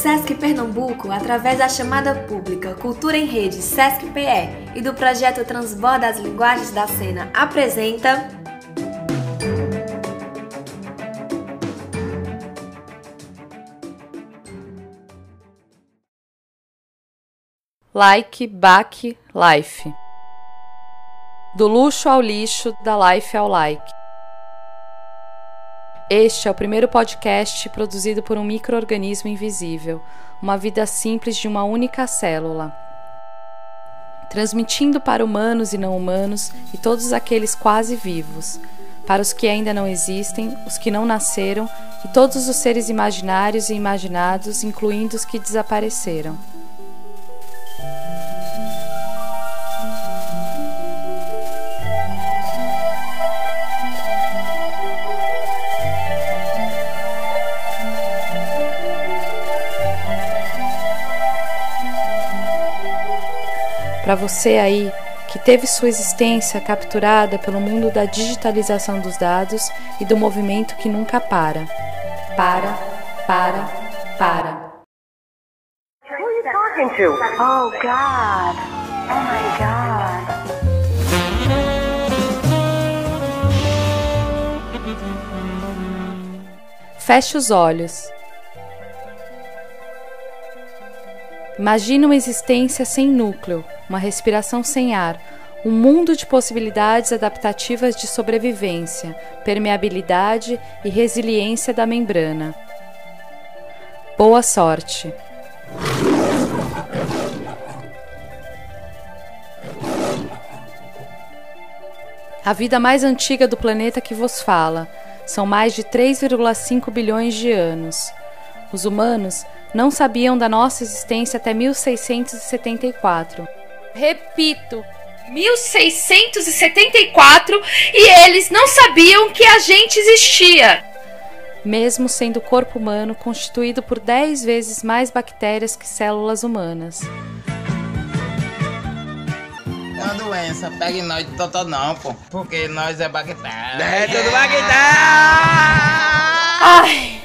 Sesc Pernambuco, através da chamada pública Cultura em Rede Sesc PE e do projeto Transborda as Linguagens da Cena, apresenta. Like, Back, Life. Do luxo ao lixo, da life ao like. Este é o primeiro podcast produzido por um microorganismo invisível, uma vida simples de uma única célula. Transmitindo para humanos e não humanos e todos aqueles quase vivos, para os que ainda não existem, os que não nasceram e todos os seres imaginários e imaginados, incluindo os que desapareceram. Para você aí que teve sua existência capturada pelo mundo da digitalização dos dados e do movimento que nunca para. Para, para, para. Who are you talking to? Oh God. Oh my God. Feche os olhos. Imagine uma existência sem núcleo, uma respiração sem ar, um mundo de possibilidades adaptativas de sobrevivência, permeabilidade e resiliência da membrana. Boa sorte! A vida mais antiga do planeta que vos fala são mais de 3,5 bilhões de anos. Os humanos não sabiam da nossa existência até 1674. Repito, 1674 e eles não sabiam que a gente existia. Mesmo sendo o corpo humano constituído por 10 vezes mais bactérias que células humanas. É uma doença, pega em nós de totó não, pô. Porque nós é bactéria. É tudo bactéria! Ai!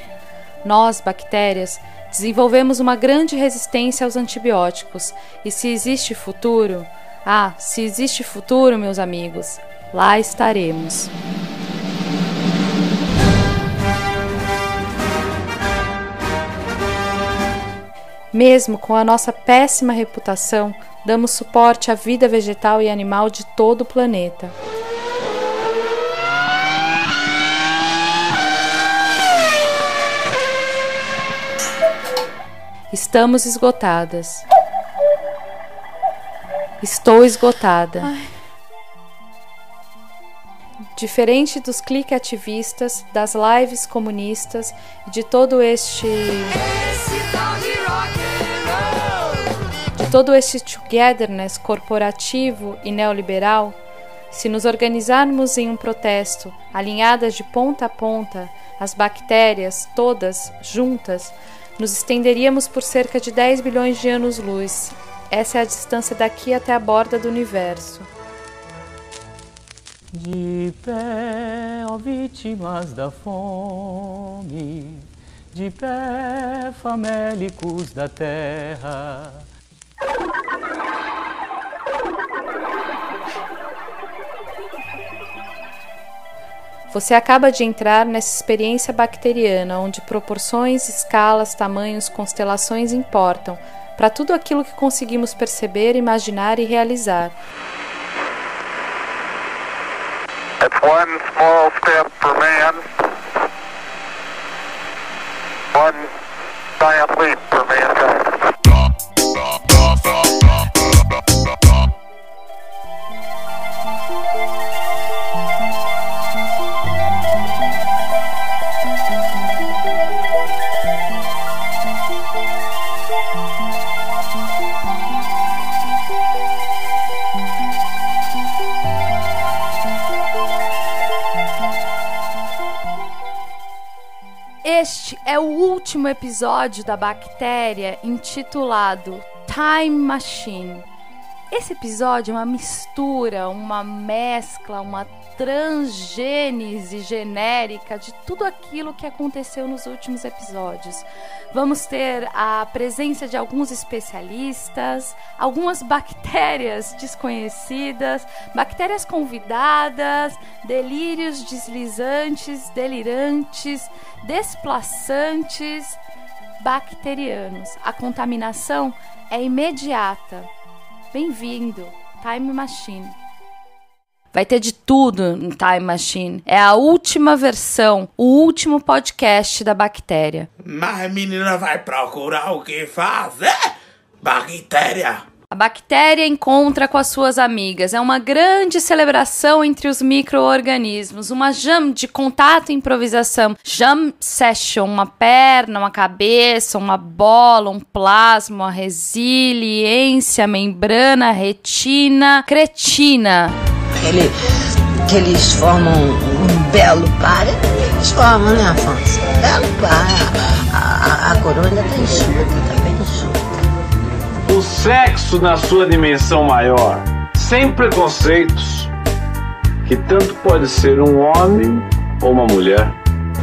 Nós, bactérias, desenvolvemos uma grande resistência aos antibióticos. E se existe futuro, ah, se existe futuro, meus amigos, lá estaremos. Mesmo com a nossa péssima reputação, damos suporte à vida vegetal e animal de todo o planeta. Estamos esgotadas. Estou esgotada. Ai. Diferente dos clique ativistas, das lives comunistas e de todo este. De todo este togetherness corporativo e neoliberal, se nos organizarmos em um protesto, alinhadas de ponta a ponta, as bactérias todas juntas, nos estenderíamos por cerca de 10 bilhões de anos-luz. Essa é a distância daqui até a borda do universo. De pé, ó vítimas da fome, de pé, famélicos da terra. Você acaba de entrar nessa experiência bacteriana onde proporções, escalas, tamanhos, constelações importam para tudo aquilo que conseguimos perceber, imaginar e realizar. It's one small step for man, episódio da bactéria intitulado Time Machine. Esse episódio é uma mistura, uma mescla, uma transgênese genérica de tudo aquilo que aconteceu nos últimos episódios. Vamos ter a presença de alguns especialistas, algumas bactérias desconhecidas, bactérias convidadas, delírios deslizantes, delirantes, desplaçantes, bacterianos. A contaminação é imediata. Bem-vindo, Time Machine. Vai ter de tudo no Time Machine. É a última versão, o último podcast da bactéria. Mas a menina vai procurar o que fazer? Bactéria! A bactéria encontra com as suas amigas. É uma grande celebração entre os micro-organismos. Uma jam de contato e improvisação. Jam session. Uma perna, uma cabeça, uma bola, um plasma, resiliência, membrana, retina, cretina. Ele, que eles formam um belo par. Eles formam, né, Afonso? Um belo par. A, a, a coroa ainda tá enxuta, tá bem enxuta. Sexo na sua dimensão maior, sem preconceitos, que tanto pode ser um homem ou uma mulher.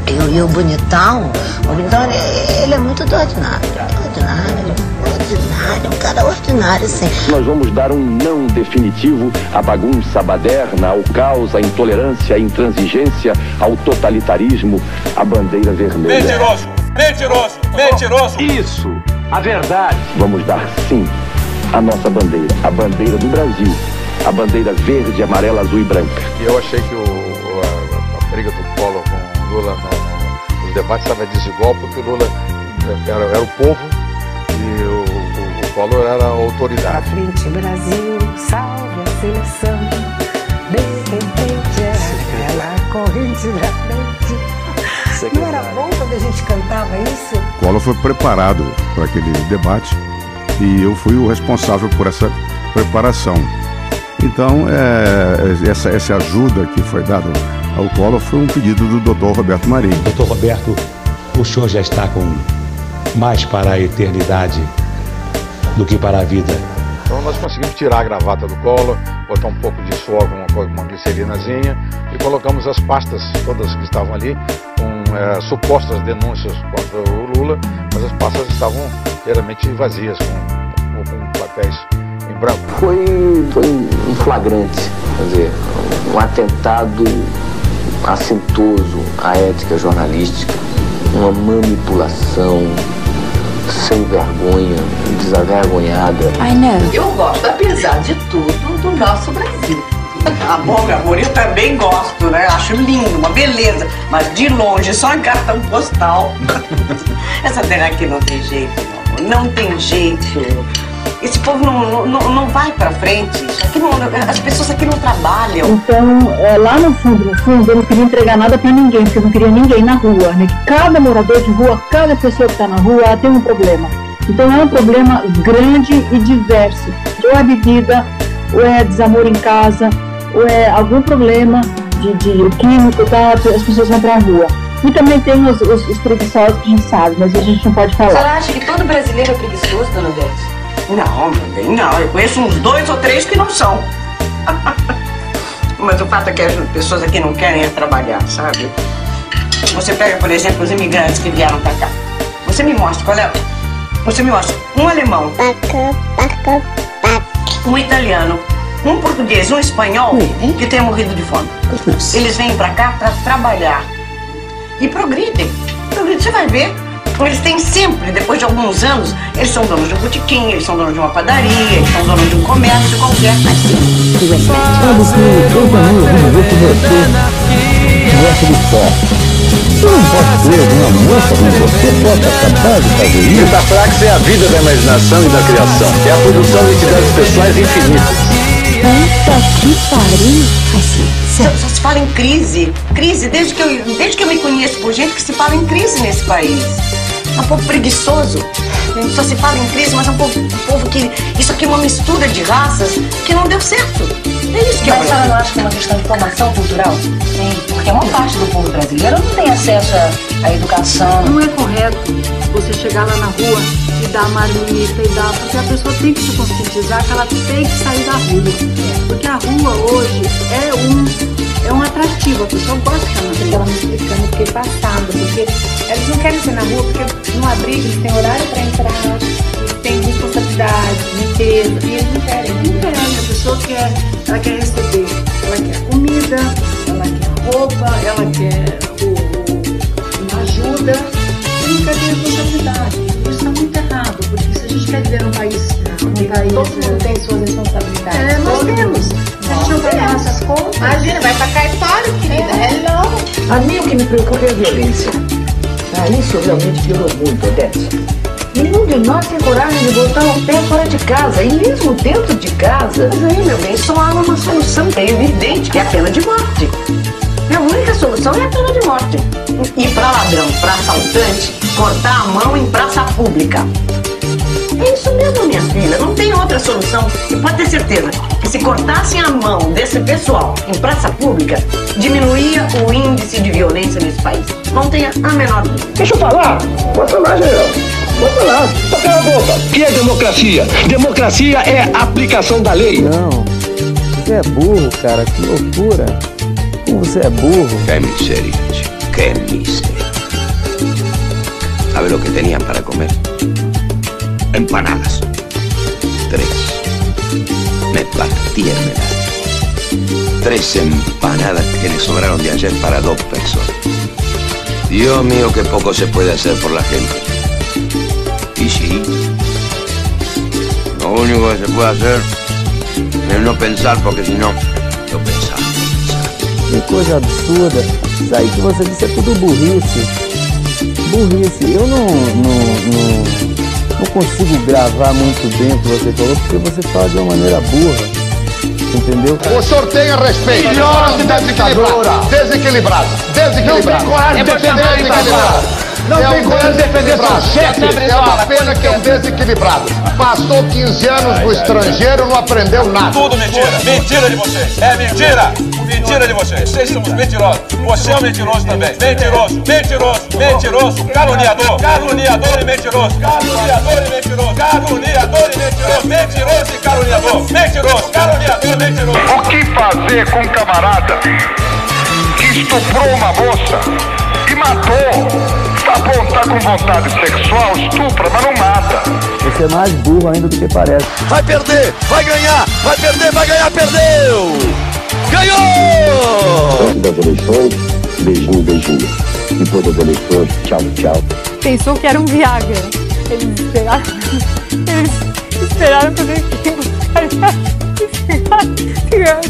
E, o- e o bonitão, o bonitão, ele, ele é muito do ordinário. Ordinário, ordinário, um cara ordinário, assim. Nós vamos dar um não definitivo à bagunça baderna, ao caos, à intolerância, à intransigência, ao totalitarismo, à bandeira vermelha. Mentiroso! Mentiroso! Mentiroso! Isso, a verdade. Vamos dar sim à nossa bandeira, a bandeira do Brasil, a bandeira verde, amarela, azul e branca. E eu achei que o, o- a, a briga do Collor com o Lula no- no- nos debates estava desigual, porque o Lula era, era o povo e o, o, o Collor era a autoridade. frente, Brasil, salve a seleção. De repente era aquela corrente da frente. Não era bom quando a gente cantava isso? Collor foi preparado para aquele debate e eu fui o responsável por essa preparação. Então, é, essa, essa ajuda que foi dada ao Collor foi um pedido do Dr. Roberto Marinho. Doutor Roberto, o senhor já está com mais para a eternidade do que para a vida. Então nós conseguimos tirar a gravata do Collor, botar um pouco de suor com uma, uma glicerinazinha e colocamos as pastas todas que estavam ali com eh, supostas denúncias contra o Lula, mas as pastas estavam inteiramente vazias, com papéis em branco. Foi, foi um flagrante, quer dizer, um atentado assintoso à ética jornalística, uma manipulação sem vergonha, desavergonhada. Ai, não. Eu gosto, apesar de tudo, do nosso Brasil. Ah, bom, meu amor, eu também gosto, né? Acho lindo, uma beleza. Mas de longe, só em cartão postal. Essa terra aqui não tem jeito, meu amor. Não tem jeito. Esse povo não, não, não vai pra frente. Aqui não, as pessoas aqui não trabalham. Então, é, lá no fundo, no fundo, eu não queria entregar nada pra ninguém, porque eu não queria ninguém na rua, né? Que cada morador de rua, cada pessoa que tá na rua, ela tem um problema. Então é um problema grande e diverso. Ou é bebida, ou é desamor em casa, ou é algum problema de, de químico, tá? As pessoas vão pra rua. E também tem os, os, os preguiçosos que a gente sabe, mas a gente não pode A falar. senhora acha que todo brasileiro é preguiçoso, dona Beth? Não, bem não. Eu conheço uns dois ou três que não são. Mas o fato é que as pessoas aqui não querem é trabalhar, sabe? Você pega, por exemplo, os imigrantes que vieram pra cá. Você me mostra qual é. Você me mostra um alemão, um italiano, um português, um espanhol que tenha morrido de fome. Eles vêm pra cá pra trabalhar e progridem. Progridem, você vai ver. Eles têm sempre, depois de alguns anos, eles são donos de um botequim, eles são donos de uma padaria, eles são donos de um comércio qualquer. Sabe que eu também alguma vez que você gosta de foto. Eu não posso ter uma moça como você possa capaz de fazer isso. Metaprax é a vida da imaginação e da criação. É a produção de entidades pessoais infinitas. Puta que pariu! Só, só se fala em crise. Crise, desde que, eu, desde que eu me conheço por gente que se fala em crise nesse país. É um povo preguiçoso. Só se fala em crise, mas é um povo, um povo que. Isso aqui é uma mistura de raças que não deu certo. É isso que Mas a é senhora não acha que é uma questão de formação cultural? Sim. Porque uma parte do povo brasileiro não tem acesso à- à educação. Não é correto você chegar lá na rua e dar marmita e dar. Porque a pessoa tem que se conscientizar que ela tem que sair da rua. Porque a rua hoje é um, é um atrativo, a pessoa gosta de estar na Ela rua. me explicando o que é passado, porque eles não querem ser na rua, porque no abrigo eles têm horário para entrar, têm responsabilidade, limpeza, e eles não querem. Não quer, a pessoa quer, ela quer receber, ela quer comida, ela quer roupa, ela quer o- uma ajuda, e não quer ter responsabilidade. Isso está muito errado, porque se a gente quer viver num país, um país Todo mundo tem suas responsabilidades. É, nós temos. A gente não pagar essas contas, Imagina, vai pra cartório, querida. É, não. A mim o que me preocupa é a violência. Ah, isso realmente piorou muito, Odete. Nenhum de nós tem coragem de botar o pé fora de casa, e mesmo dentro de casa. Mas aí, meu bem, só há uma solução, é evidente, que é a pena de morte. A única solução é a pena de morte. E para ladrão, para assaltante, cortar a mão em praça pública. É isso mesmo, minha filha, não tem outra solução. E pode ter certeza se cortassem a mão desse pessoal em praça pública, diminuía o índice de violência nesse país. Não tenha a menor dúvida. Deixa eu falar. Bota lá, general. Bota lá. Só cala a boca. O que é democracia? Democracia é aplicação da lei. Não. Você é burro, cara. Que loucura. Como você é burro. Qué miseria, chico, qué miseria. ¿Sabe lo que tenían para comer? Empanadas. Tres. Medallo. Tres empanadas que le sobraron de ayer para dos personas. Dios mío, qué poco se puede hacer por la gente. Y sí, lo único que se puede hacer es no pensar, porque si no, yo. Que coisa absurda. Isso aí que você disse é tudo burrice. Burrice. Eu não, não, não, não consigo gravar muito bem o que você falou, porque você fala de uma maneira burra. Entendeu? O senhor tenha respeito. Filhote da desequilibrado. Desequilibrado. Desequilibrado. Não tem coragem de É defender desequilibrado. Não é tem um coragem de defender seu chefe. É uma pena que é um desequilibrado. Passou 15 anos no estrangeiro, não aprendeu nada. Tudo mentira. Mentira de vocês. É mentira. Mentira de vocês. Vocês são os mentirosos. Você é um mentiroso também. Mentiroso, mentiroso, mentiroso, caluniador, caluniador e mentiroso. Caluniador e mentiroso. Caluniador e mentiroso. Mentiroso e caluniador. Mentiroso, caluniador e mentiroso. O que fazer com um camarada que estuprou uma moça e matou? Tá bom, tá com vontade sexual, estupra, mas não mata. Você é mais burro ainda do que parece. Vai perder, vai ganhar, vai perder, vai ganhar, perdeu! Ganhou! Antes das eleições, beijinho, beijinho. Depois das eleições, tchau, tchau. Pensou que era um Viagra. Eles esperaram. Eles esperaram quando ele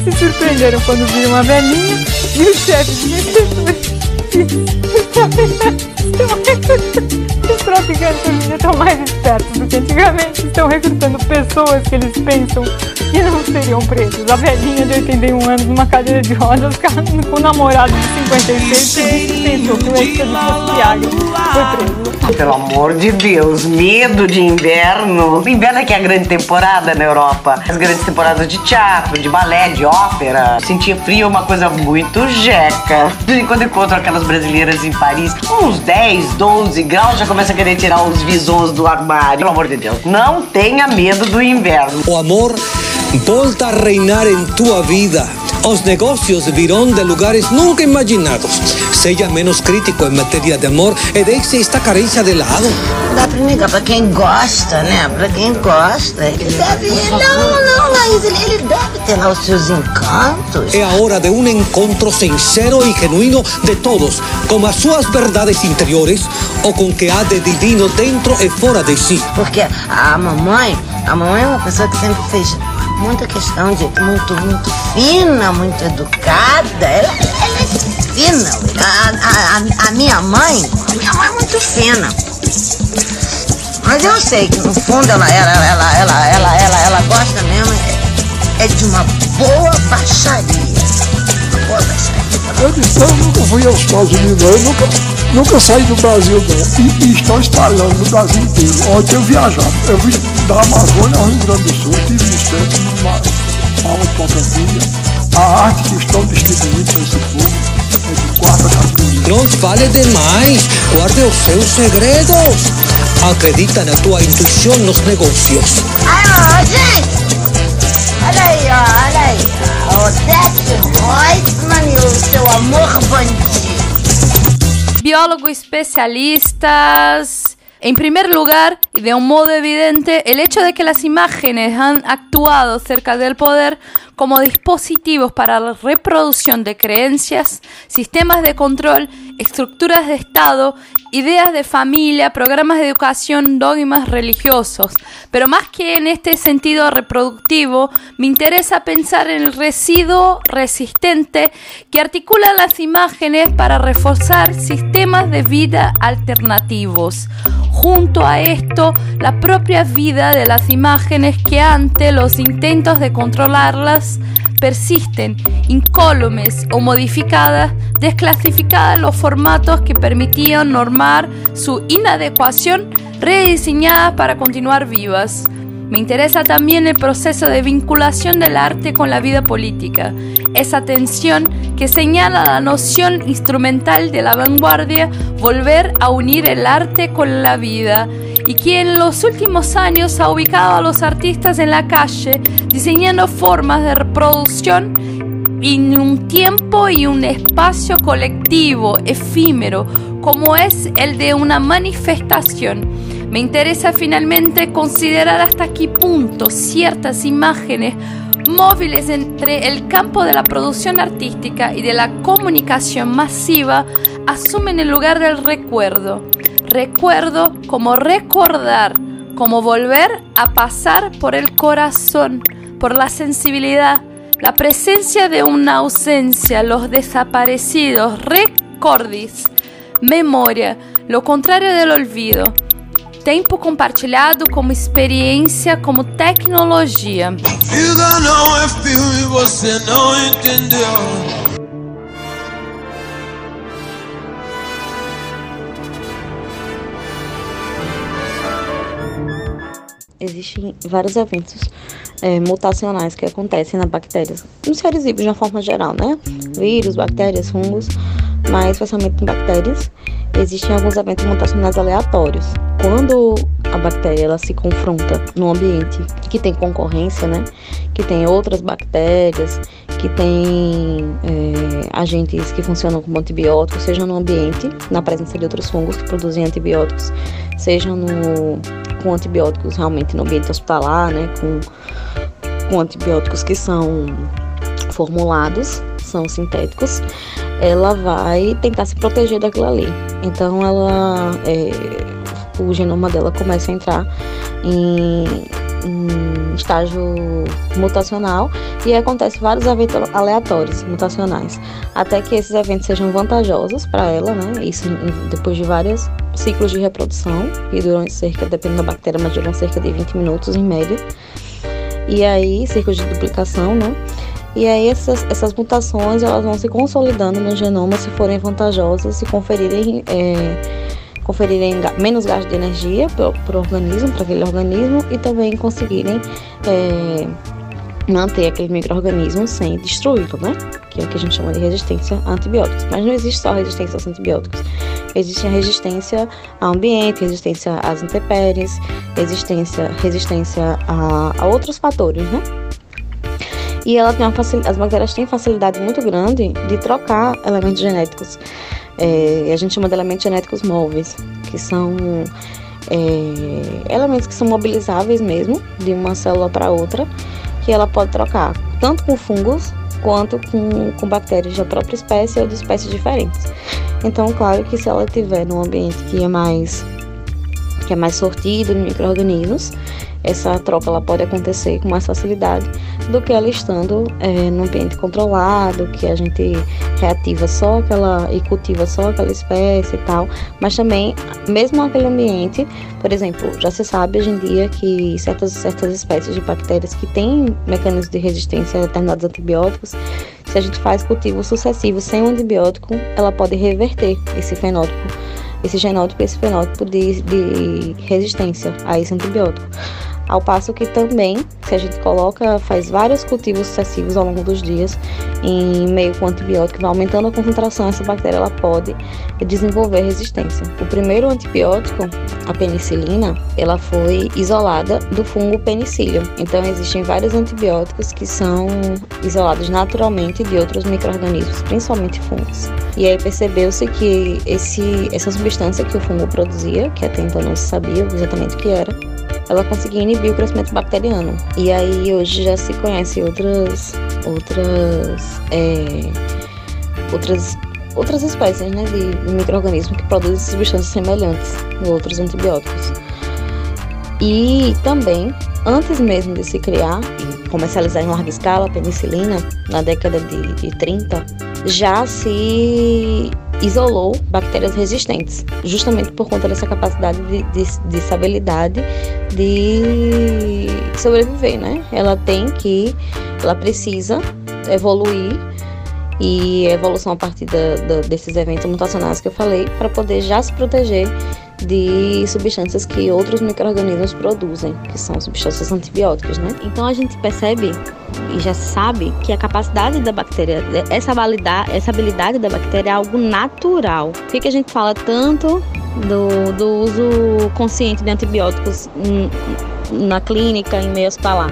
se surpreenderam quando viram uma velhinha e o chefe Os traficantes hoje estão mais espertos do que antigamente. Estão recrutando pessoas que eles pensam que não seriam presos. A velhinha de 81 anos numa cadeira de rodas com o namorado de 56 que pensou que o de Viagra foi preso. Pelo amor de Deus, medo de inverno. Inverno é que é a grande temporada na Europa. As grandes temporadas de teatro, de balé, de ópera. Sentir frio é uma coisa muito jeca. E quando encontro aquelas brasileiras em Paris, uns 10, 12 graus, já começa a querer tirar os visões do armário. Pelo amor de Deus, não tenha medo do inverno. O amor volta a reinar em tua vida. Os negócios virão de lugares nunca imaginados. Seja menos crítico em matéria de amor e deixe esta carência de lado. Dá pra negar pra quem gosta, né? Pra quem gosta. Ele deve. Não, não, Laís, ele, ele deve ter lá os seus encantos. É a hora de um encontro sincero e genuíno de todos, com as suas verdades interiores ou com o que há de divino dentro e fora de si. Porque a mamãe, a mamãe é uma pessoa que sempre fez muita questão de muito, muito fina, muito educada. Ela, ela é fina. A, a, a, a minha mãe, a minha mãe é muito fina. Mas eu sei que no fundo ela, ela, ela, ela, ela, ela, ela gosta mesmo é, é de uma boa baixaria. Uma boa baixaria. Eu disse, eu nunca fui aos Estados Unidos, eu nunca, nunca saí do Brasil não. E, e estão instalando no Brasil inteiro. Ontem eu viajava, eu vim da Amazônia ao Rio Grande do Sul, tive uns tempos numa, palmas para a família. A arte que estão distribuindo para esse povo Não fale demais, guarde os seus segredos. Acredita na tua intuição nos negócios. Ah, gente! Olha aí, ó, olha aí. ó. O Seth Reutemann e o seu amor bandido. Biólogo especialistas. En primer lugar, y de un modo evidente, el hecho de que las imágenes han actuado cerca del poder como dispositivos para la reproducción de creencias, sistemas de control, estructuras de Estado, ideas de familia, programas de educación, dogmas religiosos. Pero más que en este sentido reproductivo, me interesa pensar en el residuo resistente que articula las imágenes para reforzar sistemas de vida alternativos. Junto a esto, la propia vida de las imágenes que ante los intentos de controlarlas persisten, incólumes o modificadas, desclasificadas los formatos que permitían normar su inadecuación, rediseñadas para continuar vivas. Me interesa también el proceso de vinculación del arte con la vida política, esa tensión que señala la noción instrumental de la vanguardia, volver a unir el arte con la vida, y que en los últimos años ha ubicado a los artistas en la calle, diseñando formas de reproducción en un tiempo y un espacio colectivo, efímero, como es el de una manifestación. Me interesa finalmente considerar hasta qué punto ciertas imágenes móviles entre el campo de la producción artística y de la comunicación masiva asumen el lugar del recuerdo. Recuerdo como recordar, como volver a pasar por el corazón, por la sensibilidad, la presencia de una ausencia, los desaparecidos, recordis, memoria, lo contrario del olvido. Tempo compartilhado como experiência, como tecnologia. Existem vários eventos é, mutacionais que acontecem nas bactérias, nos seres vivos de uma forma geral, né? Vírus, bactérias, fungos, mas especialmente em bactérias, existem alguns eventos mutacionais aleatórios. Quando a bactéria ela se confronta num ambiente que tem concorrência, né? Que tem outras bactérias, que tem é, agentes que funcionam como antibióticos, seja no ambiente, na presença de outros fungos que produzem antibióticos, seja no, com antibióticos realmente no ambiente hospitalar, né? Com, com antibióticos que são formulados, são sintéticos, ela vai tentar se proteger daquilo ali. Então ela é, o genoma dela começa a entrar em, em estágio mutacional e acontece vários eventos aleatórios mutacionais, até que esses eventos sejam vantajosos para ela, né? Isso depois de vários ciclos de reprodução, que duram cerca, dependendo da bactéria, mas duram cerca de 20 minutos em média. E aí, ciclos de duplicação, né? E aí essas, essas mutações elas vão se consolidando no genoma se forem vantajosas e conferirem, é, conferirem menos gasto de energia para o organismo, para aquele organismo, e também conseguirem é, manter aquele microorganismo sem destruí-lo, né? Que é o que a gente chama de resistência a antibióticos. Mas não existe só resistência aos antibióticos. Existe a resistência ao ambiente, resistência às intempéries, resistência, resistência a, a outros fatores, né? E ela tem uma as bactérias têm facilidade muito grande de trocar elementos genéticos. É, a gente chama de elementos genéticos móveis, que são é, elementos que são mobilizáveis mesmo, de uma célula para outra, que ela pode trocar tanto com fungos quanto com, com bactérias da própria espécie ou de espécies diferentes. Então, claro que se ela estiver num ambiente que é mais que é mais sortido de micro-organismos, essa troca ela pode acontecer com mais facilidade do que ela estando é, num ambiente controlado, que a gente reativa só aquela e cultiva só aquela espécie e tal. Mas também, mesmo aquele ambiente, por exemplo, já se sabe hoje em dia que certas, certas espécies de bactérias que têm mecanismos de resistência a determinados antibióticos, se a gente faz cultivo sucessivo sem um antibiótico, ela pode reverter esse fenótipo esse genótipo e esse fenótipo de, de resistência a esse antibiótico. Ao passo que também, se a gente coloca, faz vários cultivos sucessivos ao longo dos dias em meio com antibiótico, vai aumentando a concentração, essa bactéria ela pode desenvolver resistência. O primeiro antibiótico, a penicilina, ela foi isolada do fungo penicillium. Então existem vários antibióticos que são isolados naturalmente de outros microrganismos, principalmente fungos. E aí percebeu-se que esse, essa substância que o fungo produzia, que até então não se sabia exatamente o que era, ela conseguia inibir o crescimento bacteriano. E aí hoje já se conhece outras outras é, outras outras espécies né, de micro-organismos que produzem substâncias semelhantes a outros antibióticos. E também, antes mesmo de se criar e comercializar em larga escala a penicilina, na década de, de 30, já se isolou bactérias resistentes, justamente por conta dessa capacidade de, de, dessa habilidade de sobreviver, né? Ela tem que, ela precisa evoluir e evolução a partir da, da, desses eventos mutacionais que eu falei para poder já se proteger de substâncias que outros micro-organismos produzem, que são substâncias antibióticas, né? Então a gente percebe e já sabe que a capacidade da bactéria, essa habilidade, essa habilidade da bactéria é algo natural. Por que, a gente fala tanto do, do uso consciente de antibióticos na clínica, em meio hospitalar?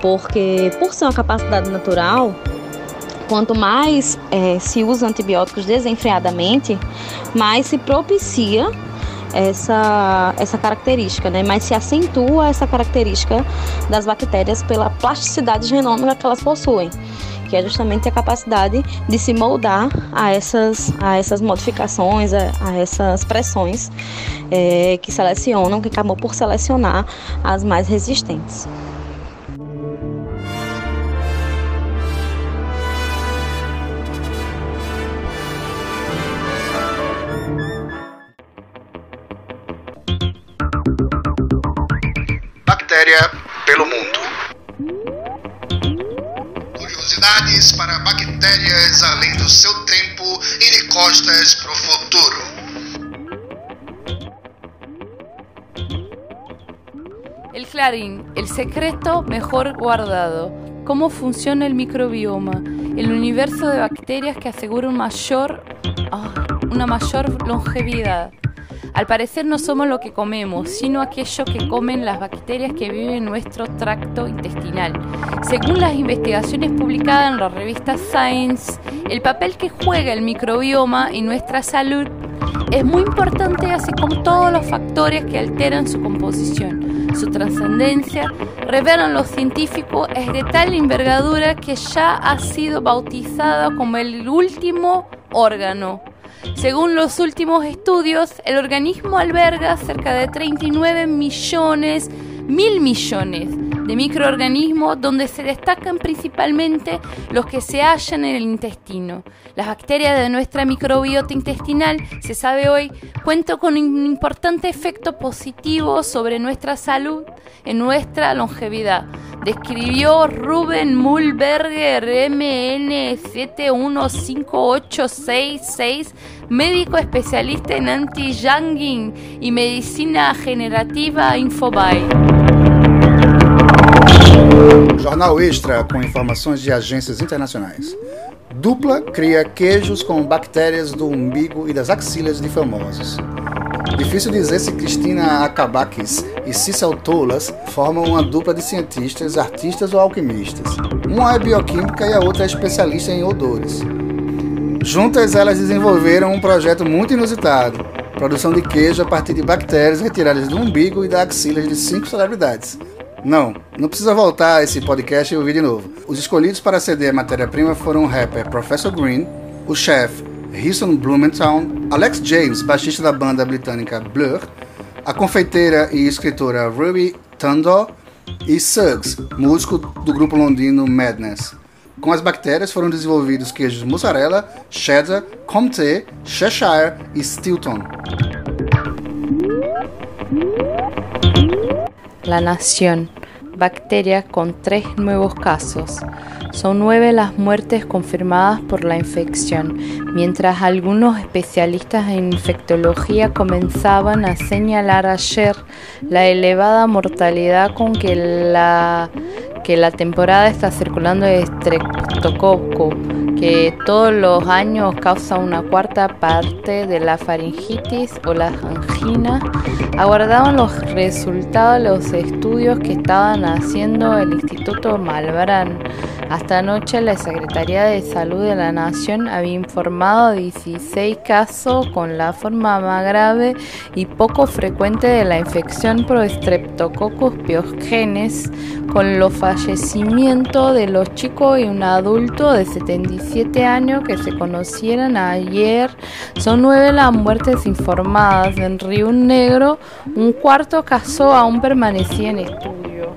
Porque, por ser uma capacidade natural, quanto mais é, se usa antibióticos desenfreadamente, mais se propicia essa, essa característica, né? mas se acentua essa característica das bactérias pela plasticidade genômica que elas possuem, que é justamente a capacidade de se moldar a essas, a essas modificações, a, a essas pressões é, que selecionam, que acabou por selecionar as mais resistentes. Bactéria pelo mundo. Curiosidades para bactérias além do seu tempo e de costas para o futuro. El Clarín, el secreto mejor guardado. Cómo funciona el microbioma, el universo de bacterias que asegura un mayor, oh, una mayor longevidad. Al parecer no somos lo que comemos, sino aquello que comen las bacterias que viven en nuestro tracto intestinal. Según las investigaciones publicadas en la revista Science, el papel que juega el microbioma en nuestra salud es muy importante, así como todos los factores que alteran su composición. Su trascendencia, revelan los científicos, es de tal envergadura que ya ha sido bautizada como el último órgano según los últimos estudios, el organismo alberga cerca de 39 millones, mil millones de microorganismos donde se destacan principalmente los que se hallan en el intestino. Las bacterias de nuestra microbiota intestinal, se sabe hoy, cuentan con un importante efecto positivo sobre nuestra salud en nuestra longevidad. Describió Ruben Mulberger MN715866, médico especialista en anti-younging y medicina generativa Infobay. Jornal Extra com informações de agências internacionais. Dupla cria queijos com bactérias do umbigo e das axilas de famosos. Difícil dizer se Cristina Akabakis e Cecil Tolas formam uma dupla de cientistas, artistas ou alquimistas. Uma é bioquímica e a outra é especialista em odores. Juntas, elas desenvolveram um projeto muito inusitado: produção de queijo a partir de bactérias retiradas do umbigo e da axilas de cinco celebridades. Não, não precisa voltar esse podcast e ouvir de novo. Os escolhidos para ceder a matéria-prima foram o rapper Professor Green, o chef Hilson Blumenthal, Alex James, baixista da banda britânica Blur, a confeiteira e escritora Ruby Tundor e Suggs, músico do grupo londrino Madness. Com as bactérias foram desenvolvidos queijos mussarela, cheddar, comté, Cheshire e Stilton. La Nación. Bacteria con tres nuevos casos. Son nueve las muertes confirmadas por la infección, mientras algunos especialistas en infectología comenzaban a señalar ayer la elevada mortalidad con que la, que la temporada está circulando de estreptococo, que todos los años causa una cuarta parte de la faringitis o la angina, aguardaban los resultados de los estudios que estaban haciendo el Instituto Malbrán. Hasta anoche la Secretaría de Salud de la Nación había informado 16 casos con la forma más grave y poco frecuente de la infección por Streptococcus con los fallecimientos de los chicos y un adulto de 77 años que se conocieron ayer. Son nueve las muertes informadas en Río Negro, un cuarto caso aún permanecía en estudio.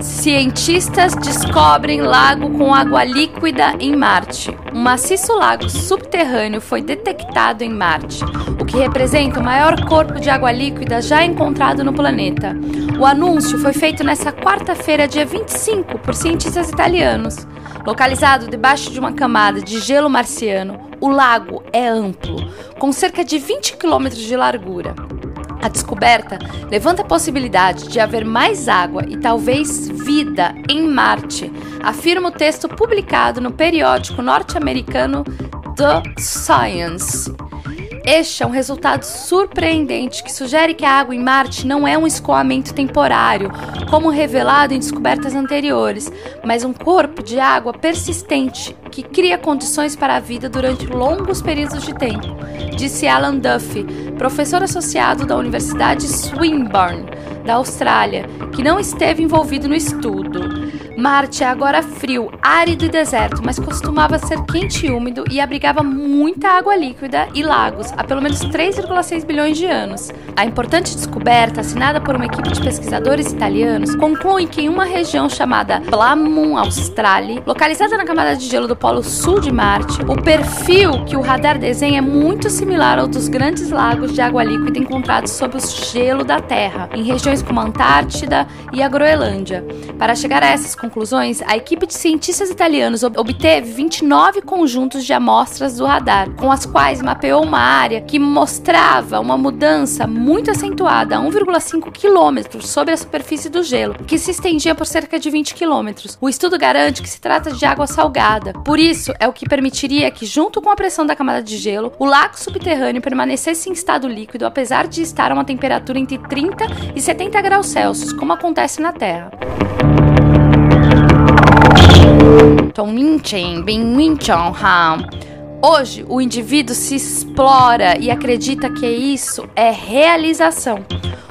Cientistas descobrem lago com água líquida em Marte. Um maciço lago subterrâneo foi detectado em Marte, o que representa o maior corpo de água líquida já encontrado no planeta. O anúncio foi feito nesta quarta-feira, dia 25, por cientistas italianos. Localizado debaixo de uma camada de gelo marciano, o lago é amplo, com cerca de 20 quilômetros de largura. A descoberta levanta a possibilidade de haver mais água e talvez vida em Marte, afirma o texto publicado no periódico norte-americano The Science. Este é um resultado surpreendente que sugere que a água em Marte não é um escoamento temporário, como revelado em descobertas anteriores, mas um corpo de água persistente que cria condições para a vida durante longos períodos de tempo, disse Alan Duffy, professor associado da Universidade Swinburne, da Austrália, que não esteve envolvido no estudo. Marte é agora frio, árido e deserto, mas costumava ser quente e úmido e abrigava muita água líquida e lagos há pelo menos 3,6 bilhões de anos. A importante descoberta, assinada por uma equipe de pesquisadores italianos, conclui que em uma região chamada Blamum Australi, localizada na camada de gelo do polo sul de Marte, o perfil que o radar desenha é muito similar ao dos grandes lagos de água líquida encontrados sob o gelo da Terra, em regiões como a Antártida e a Groenlândia. Para chegar a essas conclusões, a equipe de cientistas italianos obteve 29 conjuntos de amostras do radar, com as quais mapeou uma área que mostrava uma mudança muito acentuada a 1,5 km sobre a superfície do gelo, que se estendia por cerca de 20 km. O estudo garante que se trata de água salgada, por isso é o que permitiria que, junto com a pressão da camada de gelo, o lago subterrâneo permanecesse em estado líquido apesar de estar a uma temperatura entre 30 e 70 graus Celsius, como acontece na Terra. Hoje, o indivíduo se explora e acredita que isso é realização.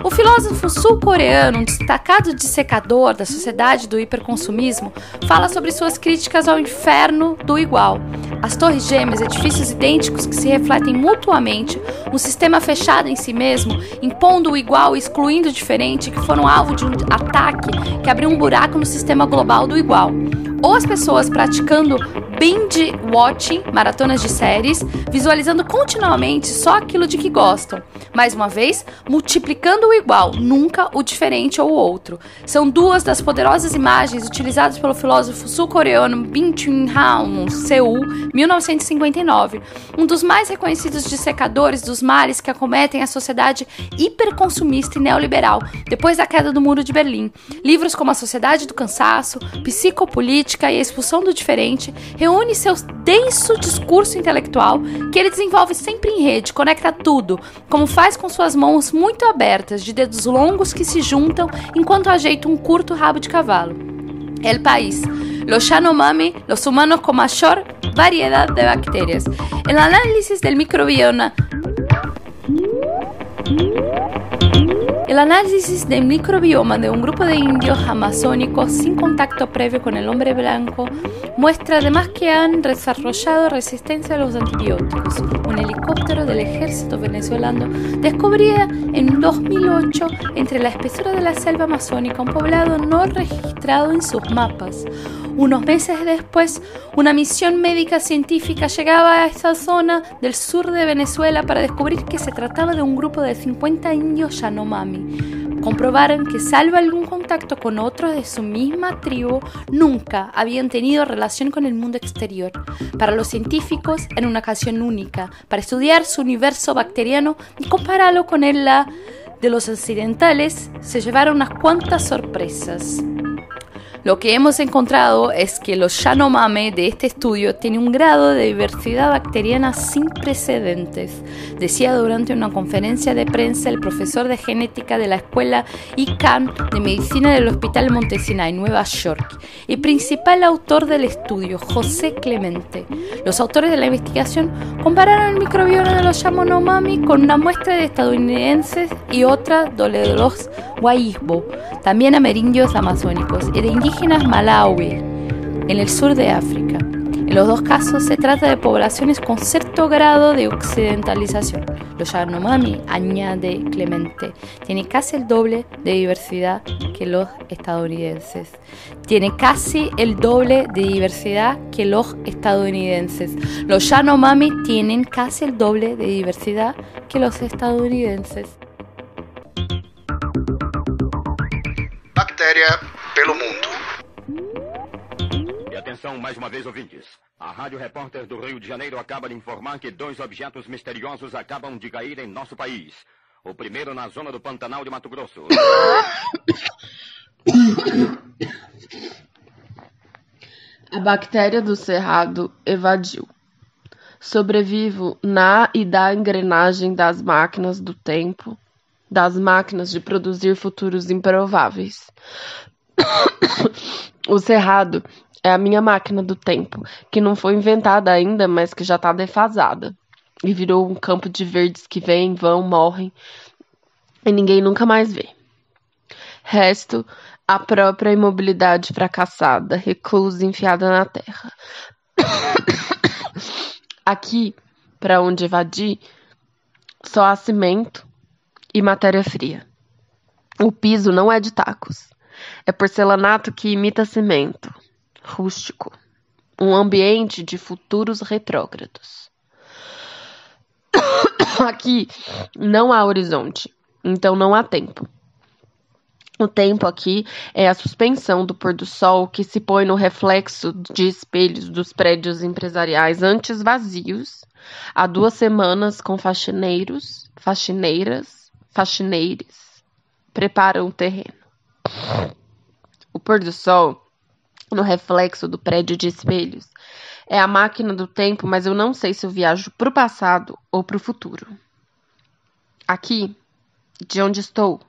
O filósofo sul-coreano, um destacado dissecador da sociedade do hiperconsumismo, fala sobre suas críticas ao inferno do igual. As torres gêmeas, edifícios idênticos que se refletem mutuamente, um sistema fechado em si mesmo, impondo o igual e excluindo o diferente, que foram alvo de um ataque que abriu um buraco no sistema global do igual ou as pessoas praticando binge watching, maratonas de séries, visualizando continuamente só aquilo de que gostam. Mais uma vez, multiplicando o igual, nunca o diferente ou o outro. São duas das poderosas imagens utilizadas pelo filósofo sul-coreano Bin Chun-han, Seul, 1959, um dos mais reconhecidos dissecadores dos males que acometem a sociedade hiperconsumista e neoliberal depois da queda do Muro de Berlim. Livros como A Sociedade do Cansaço, Psicopolítica e a Expulsão do Diferente reúne seu denso discurso intelectual que ele desenvolve sempre em rede, conecta tudo, como faz com suas mãos muito abertas, de dedos longos que se juntam enquanto ajeita um curto rabo de cavalo. El país. Los Yanomami, los humanos con mayor variedad de bacterias. El análisis del microbioma El análisis del microbioma de un grupo de indios amazónicos sin contacto previo con el hombre blanco muestra además que han desarrollado resistencia a los antibióticos. Un helicóptero del ejército venezolano descubría en 2008 entre la espesura de la selva amazónica un poblado no registrado en sus mapas. Unos meses después, una misión médica científica llegaba a esa zona del sur de Venezuela para descubrir que se trataba de un grupo de 50 indios Yanomami. comprobaron que salvo algún contacto con otros de su misma tribu, nunca habían tenido relación con el mundo exterior. Para los científicos era una ocasión única para estudiar su universo bacteriano y compararlo con el de los occidentales, se llevaron unas cuantas sorpresas. Lo que hemos encontrado es que los Yanomami de este estudio tienen un grado de diversidad bacteriana sin precedentes, decía durante una conferencia de prensa el profesor de genética de la escuela ICANN de medicina del Hospital Montesina en Nueva York y principal autor del estudio, José Clemente. Los autores de la investigación compararon el microbioma de los Yanomami con una muestra de estadounidenses y otra de los Guaisbo, también amerindios amazónicos y de indígenas Malawi, en el sur de África. En los dos casos se trata de poblaciones con cierto grado de occidentalización. Los Yanomami, añade Clemente, tienen casi el doble de diversidad que los estadounidenses. Tiene casi el doble de diversidad que los estadounidenses. Los Yanomami tienen casi el doble de diversidad que los estadounidenses. Bactéria pelo mundo. Atenção mais uma vez, ouvintes. A Rádio Repórter do Rio de Janeiro acaba de informar que dois objetos misteriosos acabam de cair em nosso país. O primeiro na zona do Pantanal de Mato Grosso. A bactéria do cerrado evadiu. Sobrevivo na e da engrenagem das máquinas do tempo, das máquinas de produzir futuros improváveis. o cerrado é a minha máquina do tempo, que não foi inventada ainda, mas que já está defasada. E virou um campo de verdes que vêm, vão, morrem, e ninguém nunca mais vê. Resto, a própria imobilidade fracassada, reclusa enfiada na terra. Aqui, para onde evadi, só há cimento e matéria fria. O piso não é de tacos. É porcelanato que imita cimento, rústico. Um ambiente de futuros retrógrados. Aqui não há horizonte, então não há tempo. O tempo aqui é a suspensão do pôr do sol que se põe no reflexo de espelhos dos prédios empresariais antes vazios, há duas semanas com faxineiros, faxineiras, faxineires, preparam o terreno. O pôr do sol, no reflexo do prédio de espelhos, é a máquina do tempo, mas eu não sei se eu viajo para o passado ou para o futuro. Aqui, de onde estou,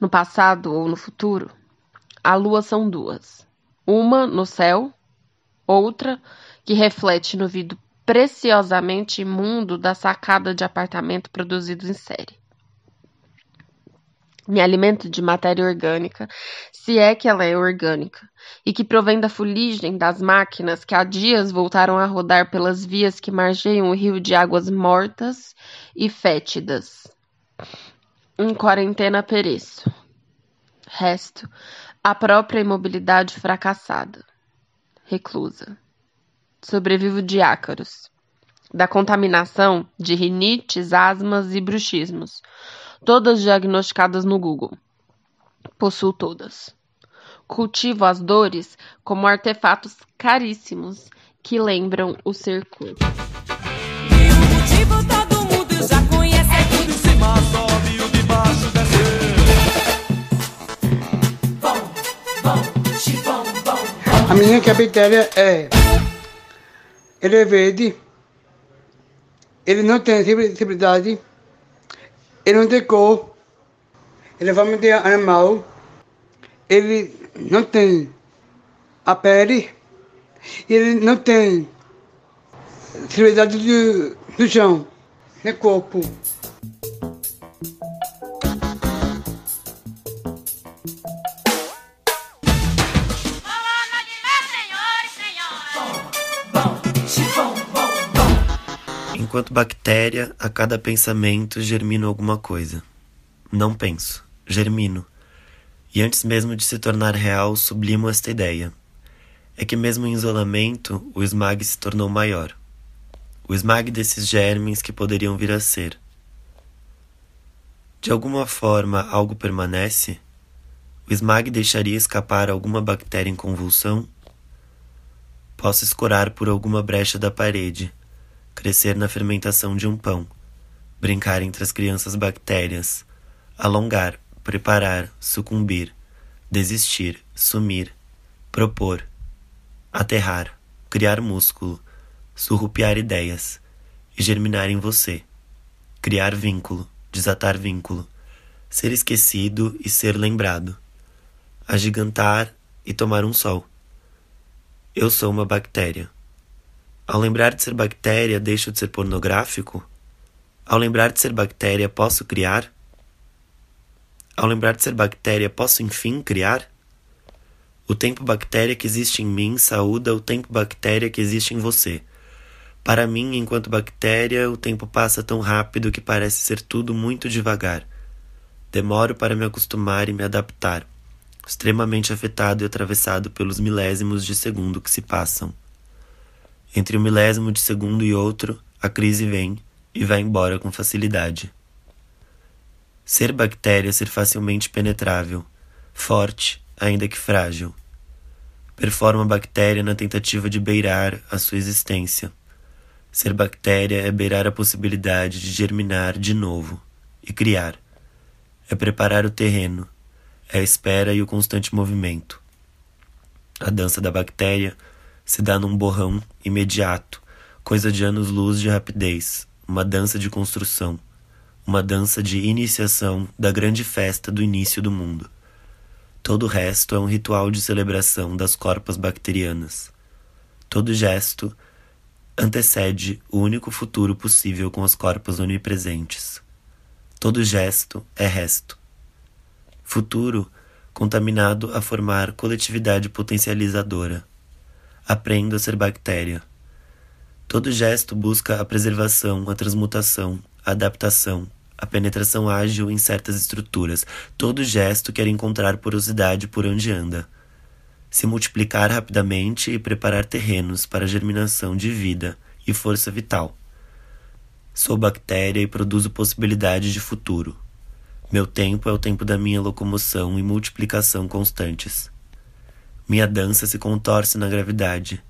no passado ou no futuro, a lua são duas. Uma no céu, outra que reflete no vidro preciosamente imundo da sacada de apartamento produzido em série. Me alimento de matéria orgânica, se é que ela é orgânica, e que provém da fuligem das máquinas que há dias voltaram a rodar pelas vias que margeiam o rio de águas mortas e fétidas. Em quarentena pereço. Resto, a própria imobilidade fracassada. Reclusa. Sobrevivo de ácaros. Da contaminação de rinites, asmas e bruxismos todas diagnosticadas no Google. Possuo todas. Cultivo as dores como artefatos caríssimos que lembram o ser corpo. E o motivo todo mundo já conhece é tudo em cima sobe o de baixo descer. Bom, bom, chifão, bom. A minha bactéria é. Ele é verde. Ele não tem sensibilidade. Ele não tem cor. Ele é forma de animal. Ele não tem a pele. Ele não tem sensibilidade do, do chão, nem corpo. Enquanto bactéria, a cada pensamento germino alguma coisa. Não penso, germino. E antes mesmo de se tornar real, sublimo esta ideia. É que mesmo em isolamento, o esmague se tornou maior. O esmague desses germes que poderiam vir a ser. De alguma forma algo permanece? O smag deixaria escapar alguma bactéria em convulsão? Posso escorar por alguma brecha da parede, crescer na fermentação de um pão, brincar entre as crianças bactérias, alongar, preparar, sucumbir, desistir, sumir, propor, aterrar, criar músculo, surrupiar ideias e germinar em você, criar vínculo, desatar vínculo, ser esquecido e ser lembrado, agigantar e tomar um sol. Eu sou uma bactéria. Ao lembrar de ser bactéria, deixo de ser pornográfico? Ao lembrar de ser bactéria, posso criar? Ao lembrar de ser bactéria, posso enfim criar? O tempo bactéria que existe em mim saúda o tempo bactéria que existe em você. Para mim, enquanto bactéria, o tempo passa tão rápido que parece ser tudo muito devagar. Demoro para me acostumar e me adaptar, extremamente afetado e atravessado pelos milésimos de segundo que se passam. Entre um milésimo de segundo e outro, a crise vem e vai embora com facilidade. Ser bactéria é ser facilmente penetrável, forte, ainda que frágil. Performa a bactéria na tentativa de beirar a sua existência Ser bactéria é beirar a possibilidade de germinar de novo e criar. É preparar o terreno, é a espera e o constante movimento. A dança da bactéria se dá num borrão imediato, coisa de anos-luz de rapidez, uma dança de construção, uma dança de iniciação da grande festa do início do mundo. Todo o resto é um ritual de celebração das corpas bacterianas. Todo gesto antecede o único futuro possível com os corpos onipresentes. Todo gesto é resto. Futuro contaminado a formar coletividade potencializadora. Aprendo a ser bactéria. Todo gesto busca a preservação, a transmutação, a adaptação, a penetração ágil em certas estruturas. Todo gesto quer encontrar porosidade por onde anda se multiplicar rapidamente e preparar terrenos para a germinação de vida e força vital. Sou bactéria e produzo possibilidades de futuro. Meu tempo é o tempo da minha locomoção e multiplicação constantes. Minha dança se contorce na gravidade.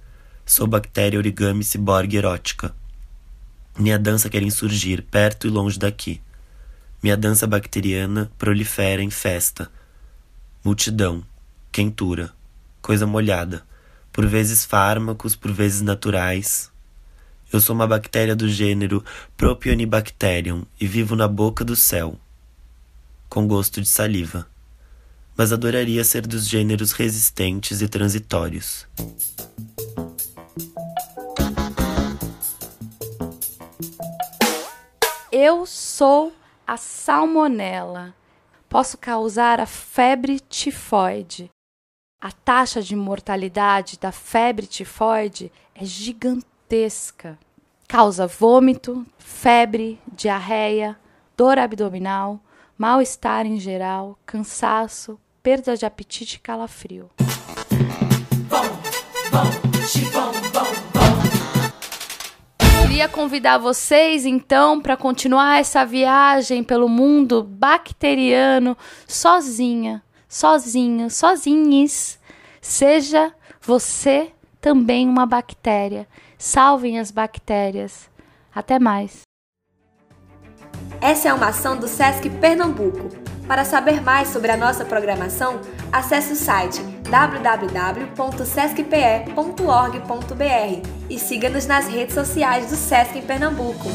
Sou bactéria origami ciborgue erótica. Minha dança quer insurgir perto e longe daqui. Minha dança bacteriana prolifera em festa. Multidão, quentura coisa molhada, por vezes fármacos, por vezes naturais. Eu sou uma bactéria do gênero Propionibacterium e vivo na boca do céu, com gosto de saliva. Mas adoraria ser dos gêneros resistentes e transitórios. Eu sou a salmonela. Posso causar a febre tifoide, a taxa de mortalidade da febre tifoide é gigantesca. Causa vômito, febre, diarreia, dor abdominal, mal-estar em geral, cansaço, perda de apetite e calafrio. Queria convidar vocês então para continuar essa viagem pelo mundo bacteriano sozinha sozinho, sozinhos. Seja você também uma bactéria. Salvem as bactérias. Até mais. Essa é uma ação do SESC Pernambuco. Para saber mais sobre a nossa programação, acesse o site www.sescpe.org.br e siga-nos nas redes sociais do SESC em Pernambuco.